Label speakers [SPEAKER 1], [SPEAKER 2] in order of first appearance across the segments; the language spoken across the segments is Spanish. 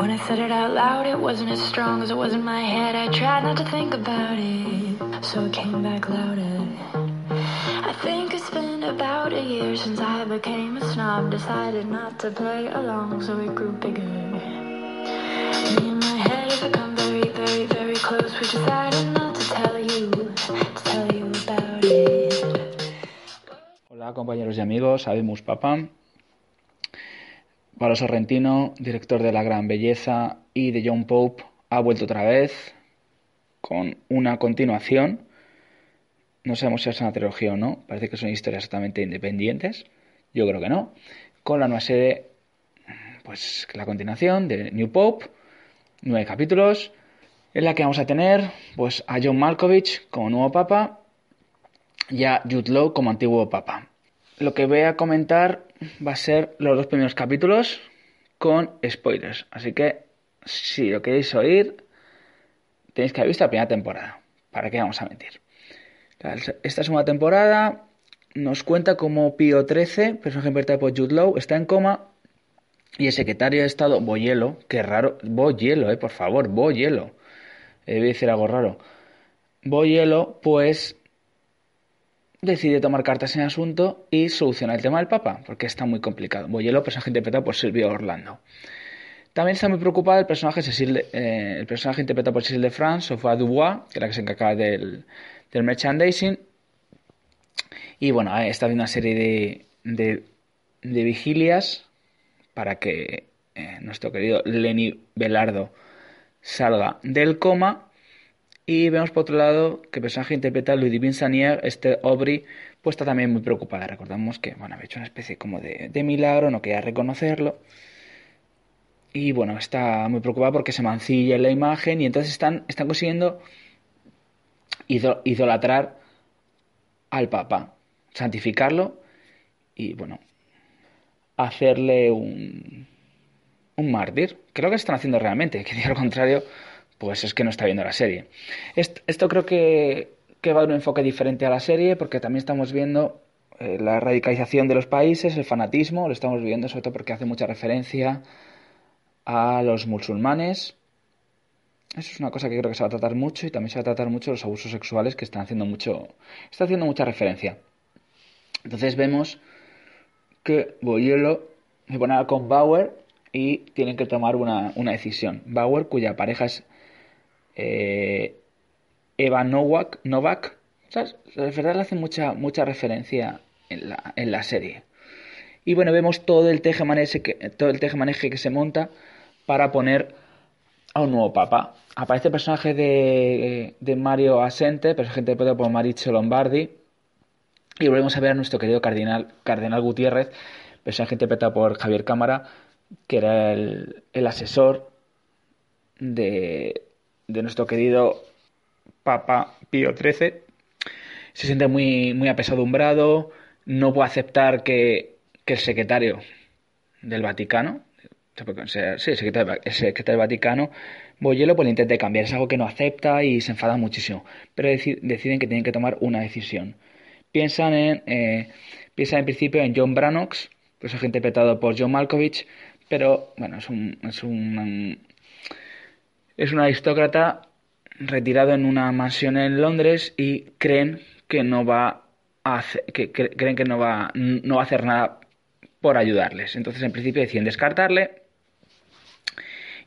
[SPEAKER 1] When I said it out loud, it wasn't as strong as it was in my head. I tried not to think about it, so it came back louder. I think it's been about a year since I became a snob. Decided not to play along, so it grew bigger. Me and my head have become very, very, very close. We decided not to tell you, to tell you about it.
[SPEAKER 2] Hola compañeros y amigos. Pablo Sorrentino, director de La Gran Belleza y de John Pope, ha vuelto otra vez con una continuación. No sabemos si es una trilogía o no, parece que son historias totalmente independientes. Yo creo que no. Con la nueva serie, pues la continuación de New Pope, nueve capítulos, en la que vamos a tener pues a John Malkovich como nuevo papa y a Jude Law como antiguo papa. Lo que voy a comentar va a ser los dos primeros capítulos con spoilers. Así que si lo queréis oír, tenéis que haber visto la primera temporada. ¿Para qué vamos a mentir? Esta segunda temporada nos cuenta cómo Pío XIII, personaje interpretado por Jude Law, está en coma y el secretario de Estado, Boyelo, que raro, Boyelo, eh, por favor, Boyelo, eh, debe decir algo raro. Boyelo, pues decide tomar cartas en el asunto y solucionar el tema del Papa, porque está muy complicado. Boyelo, personaje interpretado por Silvio Orlando. También está muy preocupada el personaje, Cecil, eh, el personaje interpretado por Cecil de France, Sofía Dubois, que es la que se encarga del, del merchandising. Y bueno, está habiendo una serie de, de, de vigilias para que eh, nuestro querido Lenny Velardo salga del coma. Y vemos por otro lado que el personaje interpreta Ludivine Sanier, este Aubrey, pues está también muy preocupada. Recordamos que bueno, había hecho una especie como de, de milagro, no quería reconocerlo. Y bueno, está muy preocupada porque se mancilla en la imagen y entonces están, están consiguiendo idolatrar al Papa, santificarlo y bueno, hacerle un, un mártir. Creo que están haciendo realmente, que al contrario, pues es que no está viendo la serie. Esto, creo que, va a un enfoque diferente a la serie porque también estamos viendo eh, la radicalización de los países, el fanatismo, lo estamos viendo sobre todo porque hace mucha referencia a los musulmanes. Eso es una cosa que creo que se va a tratar mucho y también se va a tratar mucho los abusos sexuales que están haciendo mucho, está haciendo mucha referencia. Entonces vemos que Boyelo se pone con Bauer y tienen que tomar una, una decisión. Bauer, cuya pareja es eh, Eva Novak, ¿sabes? de verdad le hace mucha, mucha referencia en la, en la serie. Y bueno, vemos todo el tejemaneje que, todo el tejemaneje que se monta para poner a un nuevo papa. Aparece el personaje de, de Mario Asente, personaje interpretado por Maricho Lombardi. Y volvemos a ver a nuestro querido cardenal, cardenal Gutiérrez, personaje interpretado por Javier Cámara, que era el, el asesor de, de, nuestro querido Papa Pío XIII. Se siente muy, muy apesadumbrado, no puede aceptar que, que el secretario del Vaticano, sí, el secretario, el del Vaticano, Boyelo, pues le intenta cambiar. Es algo que no acepta y se enfada muchísimo. Pero deciden que tienen que tomar una decisión. Piensan en, eh, piensan en principio en John Brannox, personaje interpretado por John Malkovich, pero bueno, es un, es un, es un aristócrata retirado en una mansión en Londres y creen que no va a hacer, que, creen que no va, no va a hacer nada por ayudarles. Entonces, en principio deciden descartarle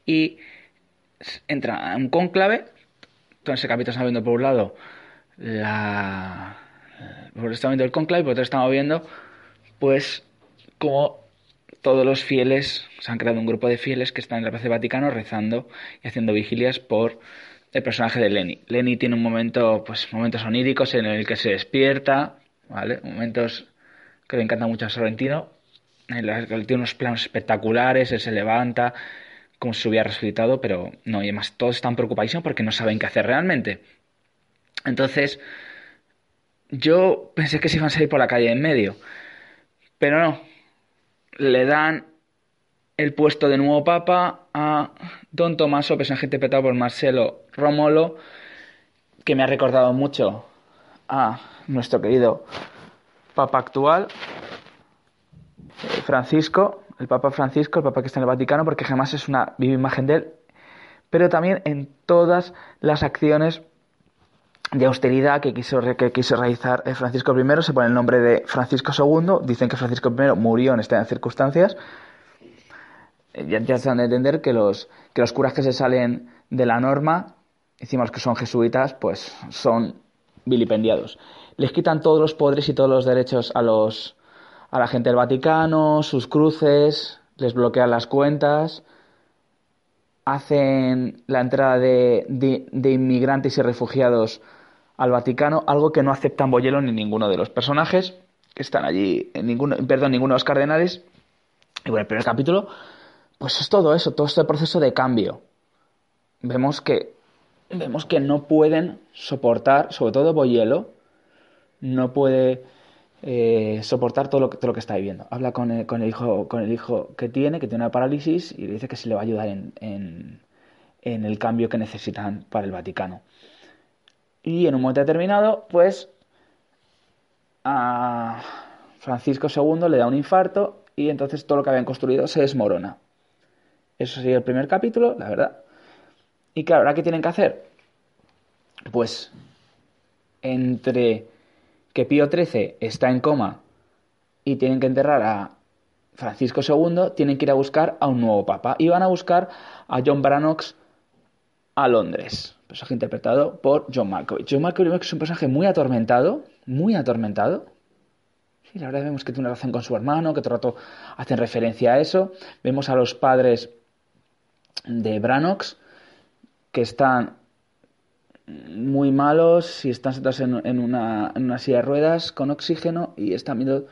[SPEAKER 2] y entra a un cónclave. Todo ese capítulo estamos viendo por un lado la por estamos viendo el cónclave y por otro estamos viendo pues como todos los fieles, se han creado un grupo de fieles que están en la Plaza del Vaticano rezando y haciendo vigilias por el personaje de Lenny. Lenny tiene un momento, pues momentos oníricos en el que se despierta, ¿vale? Momentos que le encantan mucho a Sorrentino, tiene unos planos espectaculares, él se levanta como si se hubiera resucitado, pero no, y además todos están preocupadísimos porque no saben qué hacer realmente. Entonces, yo pensé que se iban a salir por la calle en medio, pero no. Le dan el puesto de nuevo papa a Don Tomaso, personaje interpretado por Marcelo Romolo, que me ha recordado mucho a nuestro querido papa actual, Francisco, el papa Francisco, el papa que está en el Vaticano, porque jamás es una viva imagen de él, pero también en todas las acciones de austeridad que quiso, que quiso realizar eh, Francisco I. Se pone el nombre de Francisco II. Dicen que Francisco I murió en estas circunstancias. Eh, ya, se han de entender que los, que los curas que se salen de la norma, encima que son jesuitas, pues son vilipendiados. Les quitan todos los poderes y todos los derechos a, los, a la gente del Vaticano, sus cruces, les bloquean las cuentas, hacen la entrada de, de inmigrantes y refugiados al Vaticano, algo que no aceptan Boyelo ni ninguno de los personajes que están allí, en ninguno, perdón, ninguno de los cardenales. Y bueno, el primer capítulo, pues es todo eso, todo este proceso de cambio. Vemos que, vemos que no pueden soportar, sobre todo Boyelo, no puede eh, soportar todo lo, que, está viviendo. Habla con el, hijo, con el hijo que tiene, que tiene una parálisis, y le dice que se le va a ayudar en el cambio que necesitan para el Vaticano. Y en un momento determinado, pues a Francisco II le da un infarto y entonces todo lo que habían construido se desmorona. Eso sería el primer capítulo, la verdad. Y claro, ¿ahora qué tienen que hacer? Pues entre que Pío XIII está en coma y tienen que enterrar a Francisco II, tienen que ir a buscar a un nuevo papa. Y van a buscar a John Brannox a Londres personaje interpretado por John Malkovich. John Malkovich es un personaje muy atormentado, muy atormentado. Sí, la verdad vemos que tiene una relación con su hermano, que todo el rato hacen referencia a eso. Vemos a los padres de Branox, que están muy malos y están sentados en, una, en una silla de ruedas con oxígeno y están viendo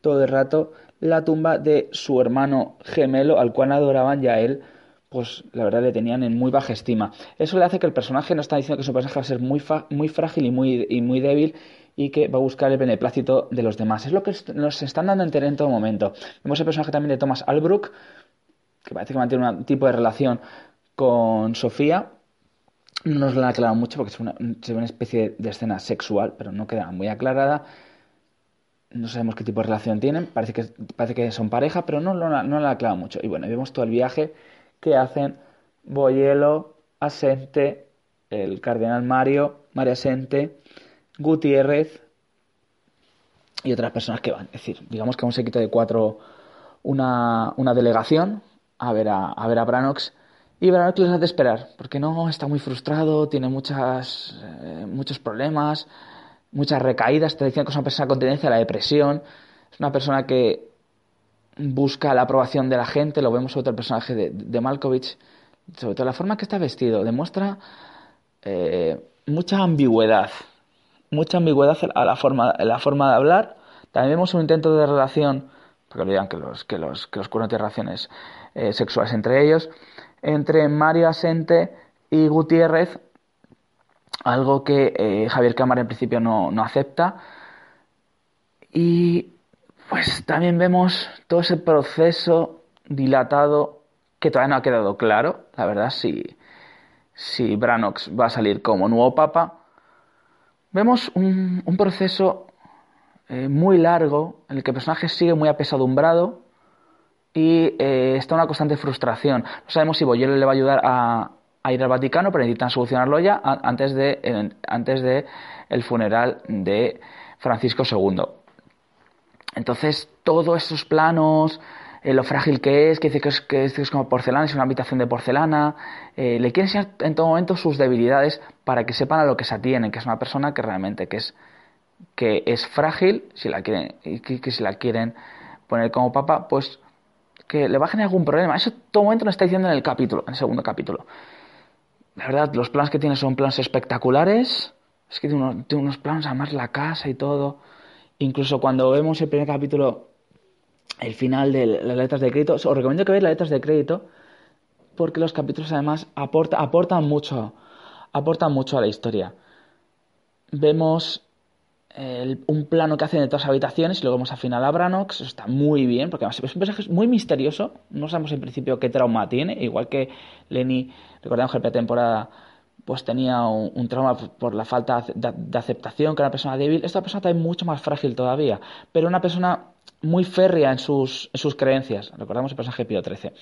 [SPEAKER 2] todo el rato la tumba de su hermano gemelo, al cual adoraban ya él pues la verdad le tenían en muy baja estima. Eso le hace que el personaje no está diciendo que su personaje va a ser muy, muy frágil y muy, y muy débil y que va a buscar el beneplácito de los demás. Es lo que nos están dando a entender en todo momento. Vemos el personaje también de Thomas Albrook, que parece que mantiene un tipo de relación con Sofía. No nos lo han aclarado mucho porque es una, una especie de escena sexual, pero no queda muy aclarada. No sabemos qué tipo de relación tienen. Parece que, parece que son pareja, pero no, no, no aclarado mucho. Y bueno, vemos todo el viaje que hacen Boyelo, Asente, el cardenal Mario, María Asente, Gutiérrez y otras personas que van. Es decir, digamos que un séquito de cuatro, una, una delegación a ver a, a ver a Branox y Branox les hace esperar, porque no está muy frustrado, tiene muchas, eh, muchos problemas, muchas recaídas. Te decían que es una persona con tendencia a la depresión, es una persona que busca la aprobación de la gente, lo vemos sobre todo el personaje de, de Malkovich, sobre todo la forma que está vestido, demuestra eh, mucha ambigüedad, mucha ambigüedad a la forma, la forma de hablar. También vemos un intento de relación, porque olvidan que los, que los, que los cuernos tienen relaciones eh, sexuales entre ellos, entre Mario Asente y Gutiérrez, algo que eh, Javier Cámara en principio no, no acepta. Y pues también vemos todo ese proceso dilatado que todavía no ha quedado claro, la verdad, si, si Branox va a salir como nuevo papa. Vemos un, proceso eh, muy largo en el que el personaje sigue muy apesadumbrado y eh, está una constante frustración. No sabemos si Boyero le va a ayudar a, ir al Vaticano, pero necesitan solucionarlo ya antes de, antes de el funeral de Francisco II. Entonces, todos esos planos, eh, lo frágil que es, que dice que es, que es, como porcelana, es una habitación de porcelana, eh, le quiere enseñar en todo momento sus debilidades para que sepan a lo que se atienen, que es una persona que realmente que es, que es frágil, si la quieren, y que, si la quieren poner como papa, pues que le va a generar algún problema. Eso todo momento lo está diciendo en el capítulo, en el segundo capítulo. La verdad, los planos que tiene son planos espectaculares. Es que tiene unos, tiene unos además la casa y todo. Incluso cuando vemos el primer capítulo el final de las letras de crédito. Os recomiendo que veáis las letras de crédito porque los capítulos además aporta, aportan mucho, aportan mucho a la historia. Vemos un plano que hacen de todas las habitaciones y luego vemos al final a Branox, eso está muy bien, porque además es un personaje muy misterioso, no sabemos en principio qué trauma tiene, igual que Lenny, recordamos que la temporada pues tenía un, trauma por la falta de, aceptación, que era una persona débil, esta persona también mucho más frágil todavía, pero una persona muy férrea en sus, en sus creencias, recordamos el personaje Pío XIII.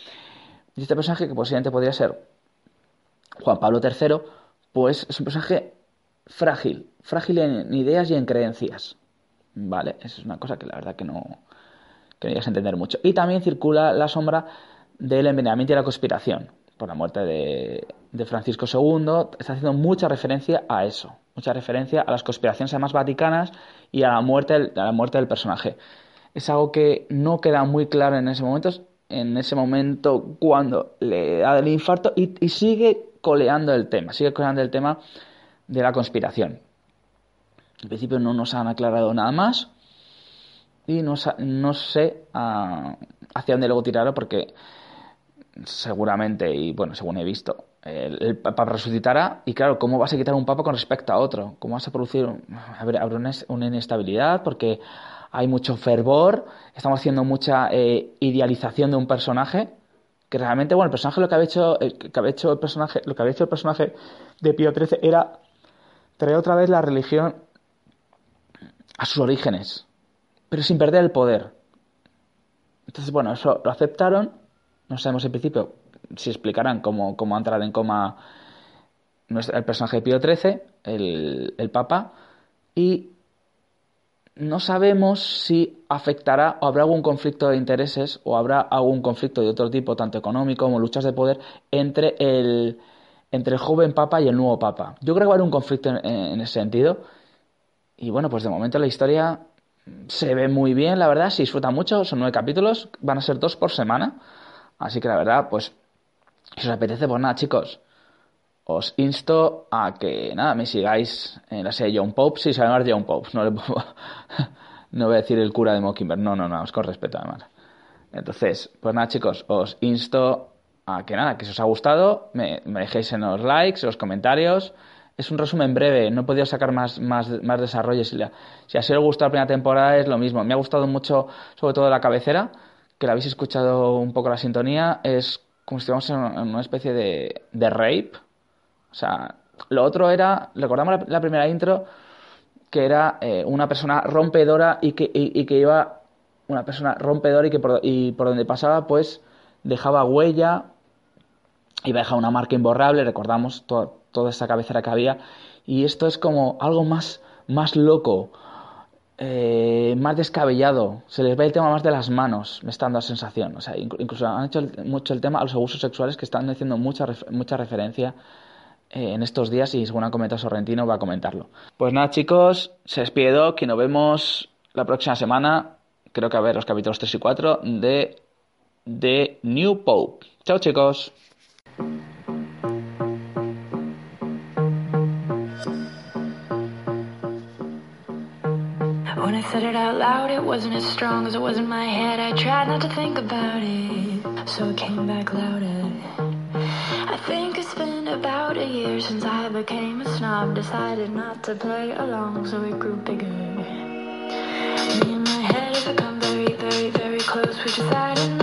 [SPEAKER 2] Y este personaje, que posiblemente podría ser Juan Pablo III, pues es un personaje frágil, frágil en ideas y en creencias. Vale, eso es una cosa que la verdad que no, que a entender mucho. Y también circula la sombra del envenenamiento y la conspiración por la muerte de, de, Francisco II. Está haciendo mucha referencia a eso, mucha referencia a las conspiraciones además vaticanas y a la muerte, a la muerte del personaje. Es algo que no queda muy claro en ese momento, en ese momento cuando le da el infarto y, sigue coleando el tema, sigue coleando el tema de la conspiración. En principio no nos han aclarado nada más y no, no sé ah, hacia dónde luego tirarlo porque seguramente, y bueno, según he visto, el, Papa resucitará y claro, ¿cómo vas a quitar un Papa con respecto a otro? ¿Cómo vas a producir? Habrá una, una inestabilidad porque hay mucho fervor, estamos haciendo mucha eh, idealización de un personaje que realmente, bueno, el personaje lo que había hecho, el, que había hecho el personaje, lo que había hecho el personaje de Pío XIII era trae otra vez la religión a sus orígenes, pero sin perder el poder. Entonces, bueno, eso lo aceptaron. No sabemos en principio si explicarán cómo, cómo entrar en coma el personaje de Pío XIII, el, el Papa, y no sabemos si afectará o habrá algún conflicto de intereses o habrá algún conflicto de otro tipo, tanto económico como luchas de poder, entre el, entre el joven papa y el nuevo papa. Yo creo que va a haber un conflicto en, ese sentido. Y bueno, pues de momento la historia se ve muy bien, la verdad, se disfruta mucho, son nueve capítulos, van a ser dos por semana. Así que la verdad, pues, si os apetece, pues nada, chicos, os insto a que, nada, me sigáis en la serie John Pope, si sí, se llama John Pope, no, le no voy a decir el cura de Mockingbird, no, no, no, os con respeto además. Entonces, pues nada, chicos, os insto a que nada, que si os ha gustado, me, dejéis en los likes, en los comentarios. Es un resumen breve, no he podido sacar más, más, más desarrollos. Si, si así os gusta la primera temporada, es lo mismo. Me ha gustado mucho, sobre todo la cabecera, que la habéis escuchado un poco la sintonía. Es como si estuviéramos en una especie de, de rape. O sea, lo otro era, recordamos la, primera intro, que era eh, una persona rompedora y que, y, que iba, una persona rompedora y que y por donde pasaba, pues dejaba huella iba a dejar una marca imborrable, recordamos toda esa cabecera que había, y esto es como algo más, más loco, eh, más descabellado, se les ve el tema más de las manos, me está dando la sensación, o sea, incluso han hecho mucho el tema a los abusos sexuales que están haciendo mucha, mucha referencia eh, en estos días y según ha comentado Sorrentino va a comentarlo. Pues nada chicos, se despide Doc y nos vemos la próxima semana, creo que a ver los capítulos 3 y 4 de, de New Pope. Chao chicos.
[SPEAKER 1] When I said it out loud, it wasn't as strong as it was in my head. I tried not to think about it, so it came back louder. I think it's been about a year since I became a snob. Decided not to play along, so it grew bigger. Me and my head have become very, very, very close. We decided